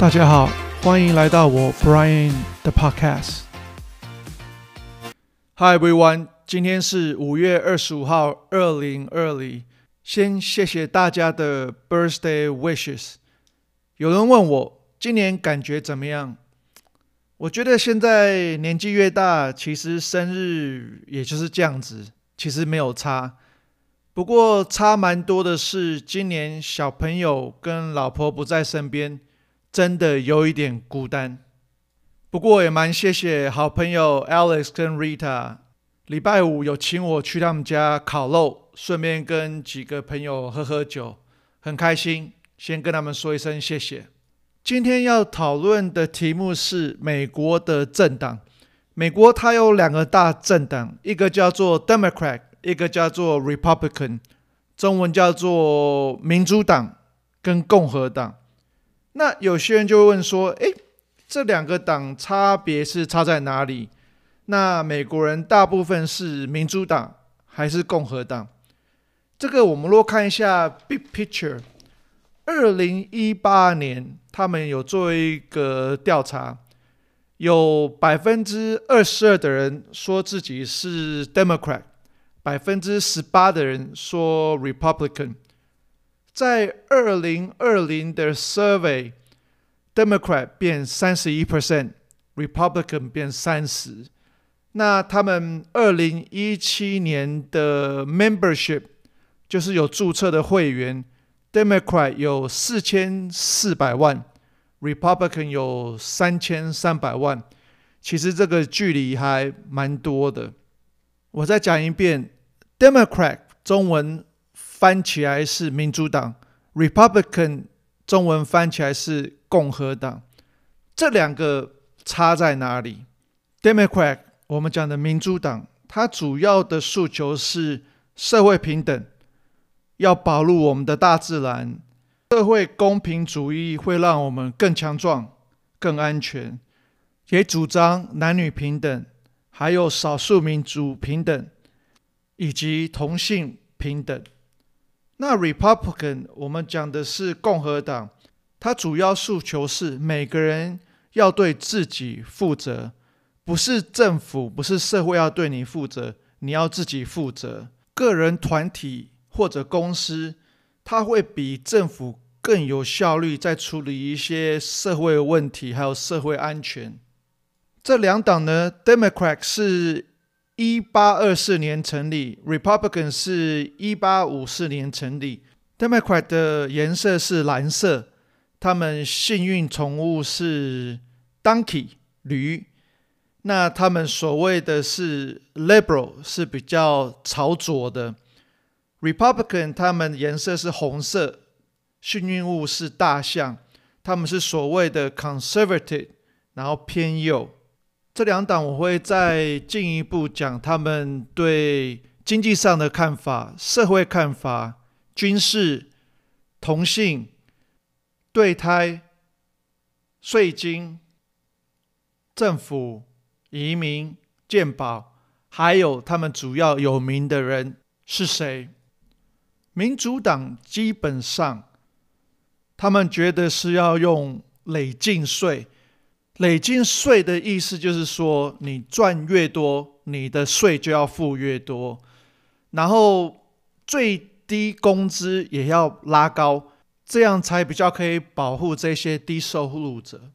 大家好，欢迎来到我 Brian 的 Podcast。Hi everyone，今天是五月二十五号，二零二零。先谢谢大家的 Birthday wishes。有人问我今年感觉怎么样？我觉得现在年纪越大，其实生日也就是这样子，其实没有差。不过差蛮多的是，今年小朋友跟老婆不在身边。真的有一点孤单，不过也蛮谢谢好朋友 Alex 跟 Rita，礼拜五有请我去他们家烤肉，顺便跟几个朋友喝喝酒，很开心。先跟他们说一声谢谢。今天要讨论的题目是美国的政党。美国它有两个大政党，一个叫做 Democrat，一个叫做 Republican，中文叫做民主党跟共和党。那有些人就会问说：“诶，这两个党差别是差在哪里？那美国人大部分是民主党还是共和党？这个我们若看一下 big picture，二零一八年他们有做一个调查，有百分之二十二的人说自己是 Democrat，百分之十八的人说 Republican。”在二零二零的 survey，Democrat 变三十一 percent，Republican 变三十。那他们二零一七年的 membership 就是有注册的会员，Democrat 有四千四百万，Republican 有三千三百万。其实这个距离还蛮多的。我再讲一遍，Democrat 中文。翻起来是民主党，Republican 中文翻起来是共和党，这两个差在哪里？Democrat 我们讲的民主党，它主要的诉求是社会平等，要保护我们的大自然，社会公平主义会让我们更强壮、更安全，也主张男女平等，还有少数民族平等，以及同性平等。那 Republican 我们讲的是共和党，它主要诉求是每个人要对自己负责，不是政府，不是社会要对你负责，你要自己负责。个人、团体或者公司，它会比政府更有效率，在处理一些社会问题，还有社会安全。这两党呢，Democrat 是。一八二四年成立，Republican 是一八五四年成立。Democrat 的颜色是蓝色，他们幸运宠物是 Donkey 驴。那他们所谓的是 Liberal 是比较朝左的。Republican 他们颜色是红色，幸运物是大象，他们是所谓的 Conservative，然后偏右。这两党我会再进一步讲他们对经济上的看法、社会看法、军事、同性、对胎、税金、政府、移民、健保，还有他们主要有名的人是谁？民主党基本上，他们觉得是要用累进税。累进税的意思就是说，你赚越多，你的税就要付越多，然后最低工资也要拉高，这样才比较可以保护这些低收入者。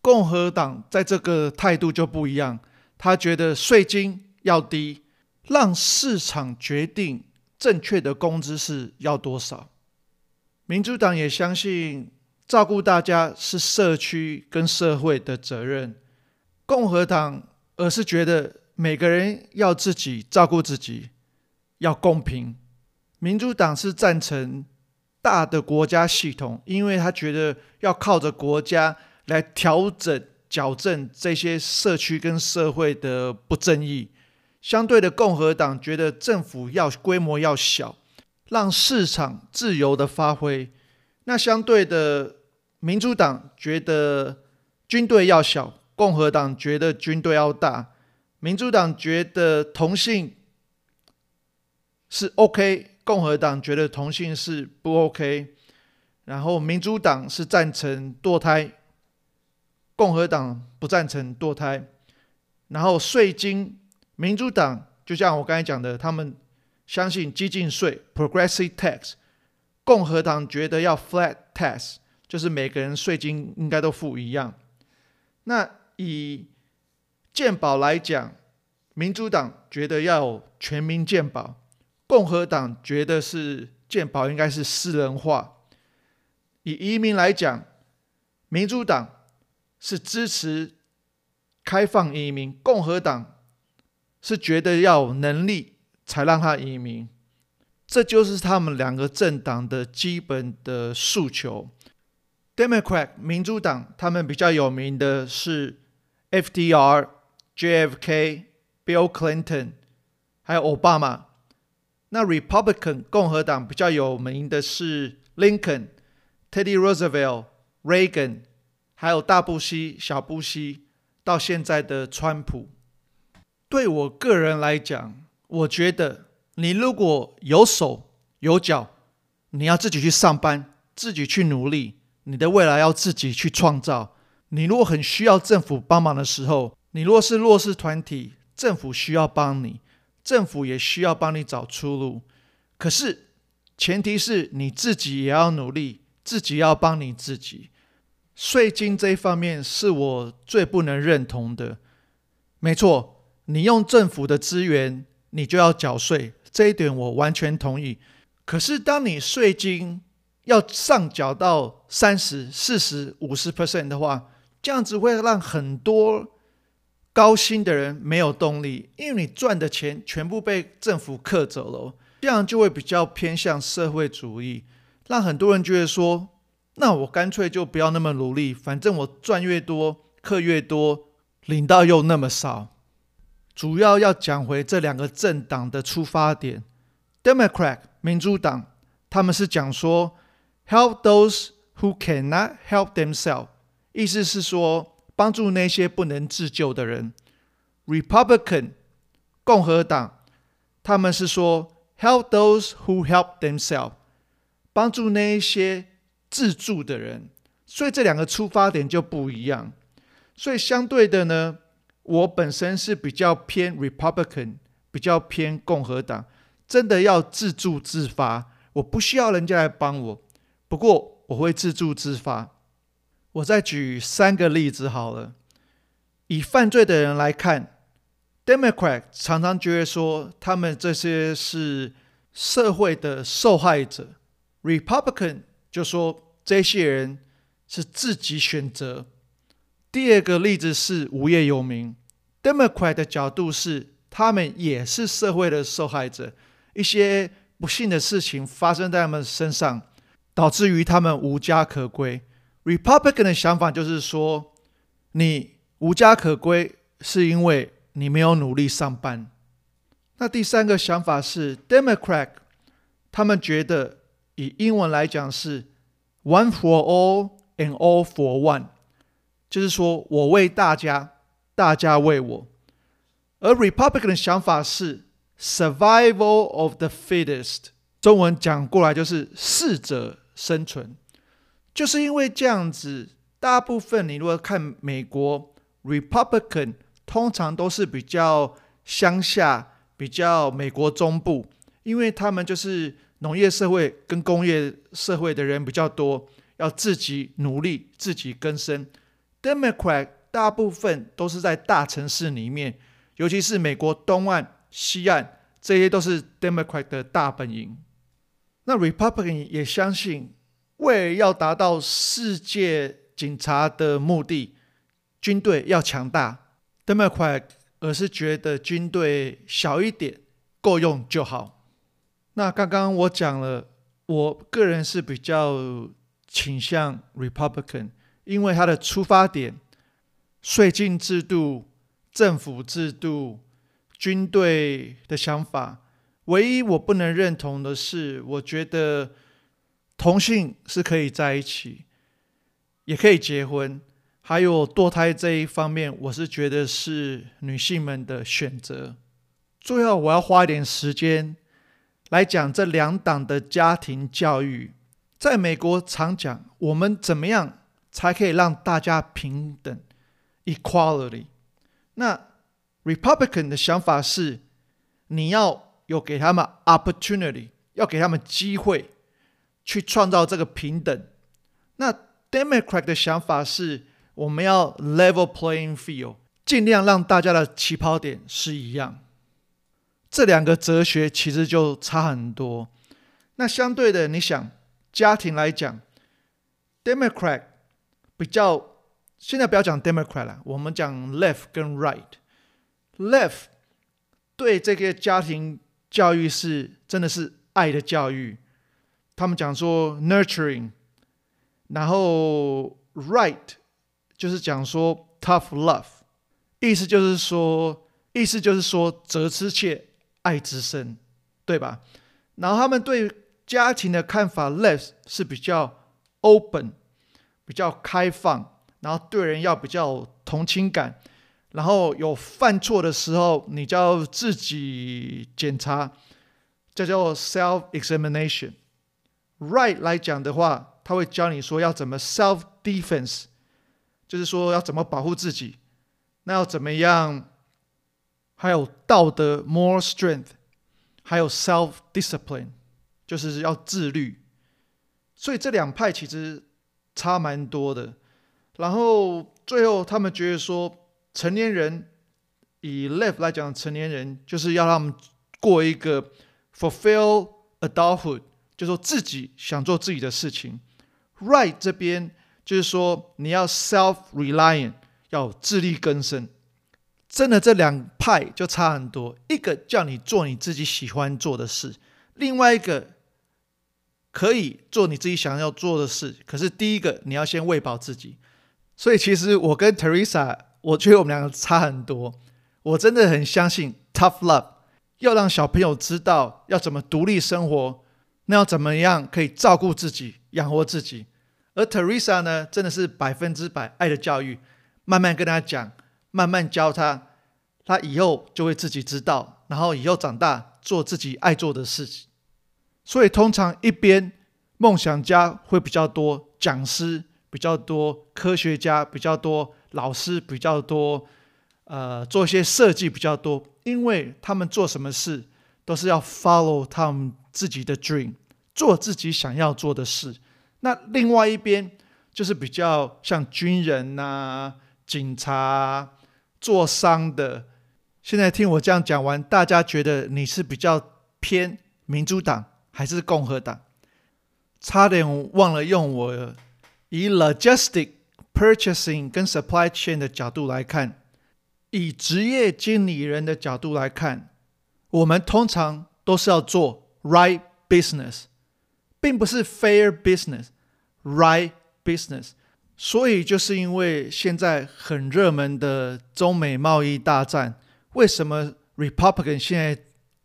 共和党在这个态度就不一样，他觉得税金要低，让市场决定正确的工资是要多少。民主党也相信。照顾大家是社区跟社会的责任，共和党而是觉得每个人要自己照顾自己，要公平。民主党是赞成大的国家系统，因为他觉得要靠着国家来调整、矫正这些社区跟社会的不正义。相对的，共和党觉得政府要规模要小，让市场自由的发挥。那相对的。民主党觉得军队要小，共和党觉得军队要大。民主党觉得同性是 OK，共和党觉得同性是不 OK。然后民主党是赞成堕胎，共和党不赞成堕胎。然后税金，民主党就像我刚才讲的，他们相信激进税 （progressive tax），共和党觉得要 flat tax，就是每个人税金应该都付一样。那以健保来讲，民主党觉得要有全民健保，共和党觉得是健保应该是私人化。以移民来讲，民主党是支持开放移民，共和党是觉得要有能力才让他移民。这就是他们两个政党的基本的诉求。Democrat 民主党他们比较有名的是 FDR、JFK、Bill Clinton，还有 Obama。那 Republican 共和党比较有名的是 Lincoln。Teddy Roosevelt、Reagan，还有大布希、小布希，到现在的川普。对我个人来讲，我觉得你如果有手有脚，你要自己去上班，自己去努力，你的未来要自己去创造。你如果很需要政府帮忙的时候，你若是弱势团体，政府需要帮你，政府也需要帮你找出路。可是前提是你自己也要努力。自己要帮你自己，税金这一方面是我最不能认同的。没错，你用政府的资源，你就要缴税，这一点我完全同意。可是，当你税金要上缴到三十、四十、五十 percent 的话，这样子会让很多高薪的人没有动力，因为你赚的钱全部被政府克走了，这样就会比较偏向社会主义。让很多人觉得说，那我干脆就不要那么努力，反正我赚越多，课越多，领到又那么少。主要要讲回这两个政党的出发点，Democrat 民主党他们是讲说，Help those who cannot help themselves，意思是说帮助那些不能自救的人。Republican 共和党他们是说，Help those who help themselves。帮助那一些自助的人，所以这两个出发点就不一样。所以相对的呢，我本身是比较偏 Republican，比较偏共和党。真的要自助自发，我不需要人家来帮我。不过我会自助自发。我再举三个例子好了。以犯罪的人来看，Democrat 常常觉得说他们这些是社会的受害者。Republican 就说这些人是自己选择。第二个例子是无业游民，Democrat 的角度是他们也是社会的受害者，一些不幸的事情发生在他们身上，导致于他们无家可归。Republican 的想法就是说，你无家可归是因为你没有努力上班。那第三个想法是 Democrat，他们觉得。以英文来讲是 “one for all and all for one”，就是说我为大家，大家为我。而 Republican 的想法是 “survival of the fittest”，中文讲过来就是“适者生存”。就是因为这样子，大部分你如果看美国 Republican，通常都是比较乡下，比较美国中部，因为他们就是。农业社会跟工业社会的人比较多，要自己努力、自己更生。Democrat 大部分都是在大城市里面，尤其是美国东岸、西岸，这些都是 Democrat 的大本营。那 Republican 也相信，为了要达到世界警察的目的，军队要强大。Democrat 而是觉得军队小一点，够用就好。那刚刚我讲了，我个人是比较倾向 Republican，因为他的出发点、税金制度、政府制度、军队的想法，唯一我不能认同的是，我觉得同性是可以在一起，也可以结婚，还有堕胎这一方面，我是觉得是女性们的选择。最后，我要花一点时间。来讲这两党的家庭教育，在美国常讲，我们怎么样才可以让大家平等？equality。那 Republican 的想法是，你要有给他们 opportunity，要给他们机会去创造这个平等。那 Democrat 的想法是，我们要 level playing field，尽量让大家的起跑点是一样。这两个哲学其实就差很多。那相对的，你想家庭来讲，Democrat 比较，现在不要讲 Democrat 了，我们讲 Left 跟 Right。Left 对这个家庭教育是真的是爱的教育，他们讲说 nurturing，然后 Right 就是讲说 tough love，意思就是说，意思就是说责之切。爱之深，对吧？然后他们对家庭的看法，less 是比较 open，比较开放，然后对人要比较同情感，然后有犯错的时候，你就要自己检查，这叫 self examination。Right 来讲的话，他会教你说要怎么 self defense，就是说要怎么保护自己，那要怎么样？还有道德 more strength），还有 self-discipline，就是要自律。所以这两派其实差蛮多的。然后最后他们觉得说，成年人以 left 来讲，成年人就是要让他们过一个 fulfill adulthood，就是说自己想做自己的事情。Right 这边就是说你要 self-reliant，要自力更生。真的，这两派就差很多。一个叫你做你自己喜欢做的事，另外一个可以做你自己想要做的事。可是第一个你要先喂饱自己。所以其实我跟 Teresa，我觉得我们两个差很多。我真的很相信 Tough Love，要让小朋友知道要怎么独立生活，那要怎么样可以照顾自己、养活自己。而 Teresa 呢，真的是百分之百爱的教育，慢慢跟他讲。慢慢教他，他以后就会自己知道，然后以后长大做自己爱做的事情。所以通常一边梦想家会比较多，讲师比较多，科学家比较多，老师比较多，呃，做一些设计比较多，因为他们做什么事都是要 follow 他们自己的 dream，做自己想要做的事。那另外一边就是比较像军人呐、警察。做商的，现在听我这样讲完，大家觉得你是比较偏民主党还是共和党？差点忘了用我以 logistic purchasing 跟 supply chain 的角度来看，以职业经理人的角度来看，我们通常都是要做 right business，并不是 fair business，right business。所以，就是因为现在很热门的中美贸易大战，为什么 Republican 现在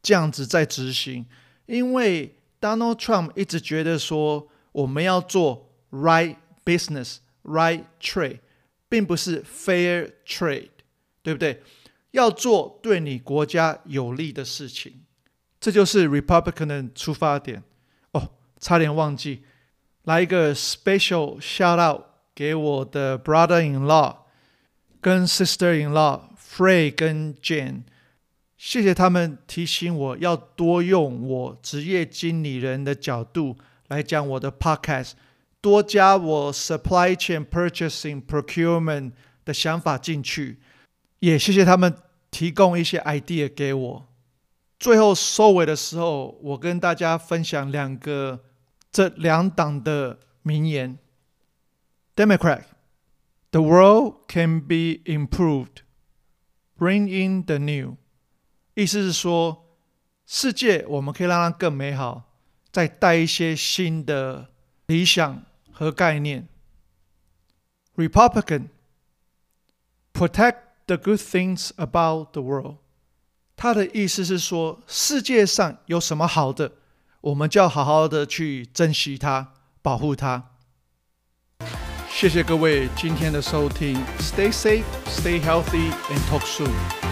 这样子在执行？因为 Donald Trump 一直觉得说，我们要做 right business, right trade，并不是 fair trade，对不对？要做对你国家有利的事情，这就是 Republican 的出发点。哦，差点忘记，来一个 special shout out。给我的 brother-in-law 跟 sister-in-law Frey 跟 Jane，谢谢他们提醒我要多用我职业经理人的角度来讲我的 podcast，多加我 supply chain purchasing procurement 的想法进去，也谢谢他们提供一些 idea 给我。最后收尾的时候，我跟大家分享两个这两党的名言。Democrat, the world can be improved. Bring in the new. 意思是说，世界我们可以让它更美好，再带一些新的理想和概念。Republican, protect the good things about the world. 他的意思是说，世界上有什么好的，我们就要好好的去珍惜它，保护它。谢谢各位今天的收听，Stay safe, stay healthy, and talk soon.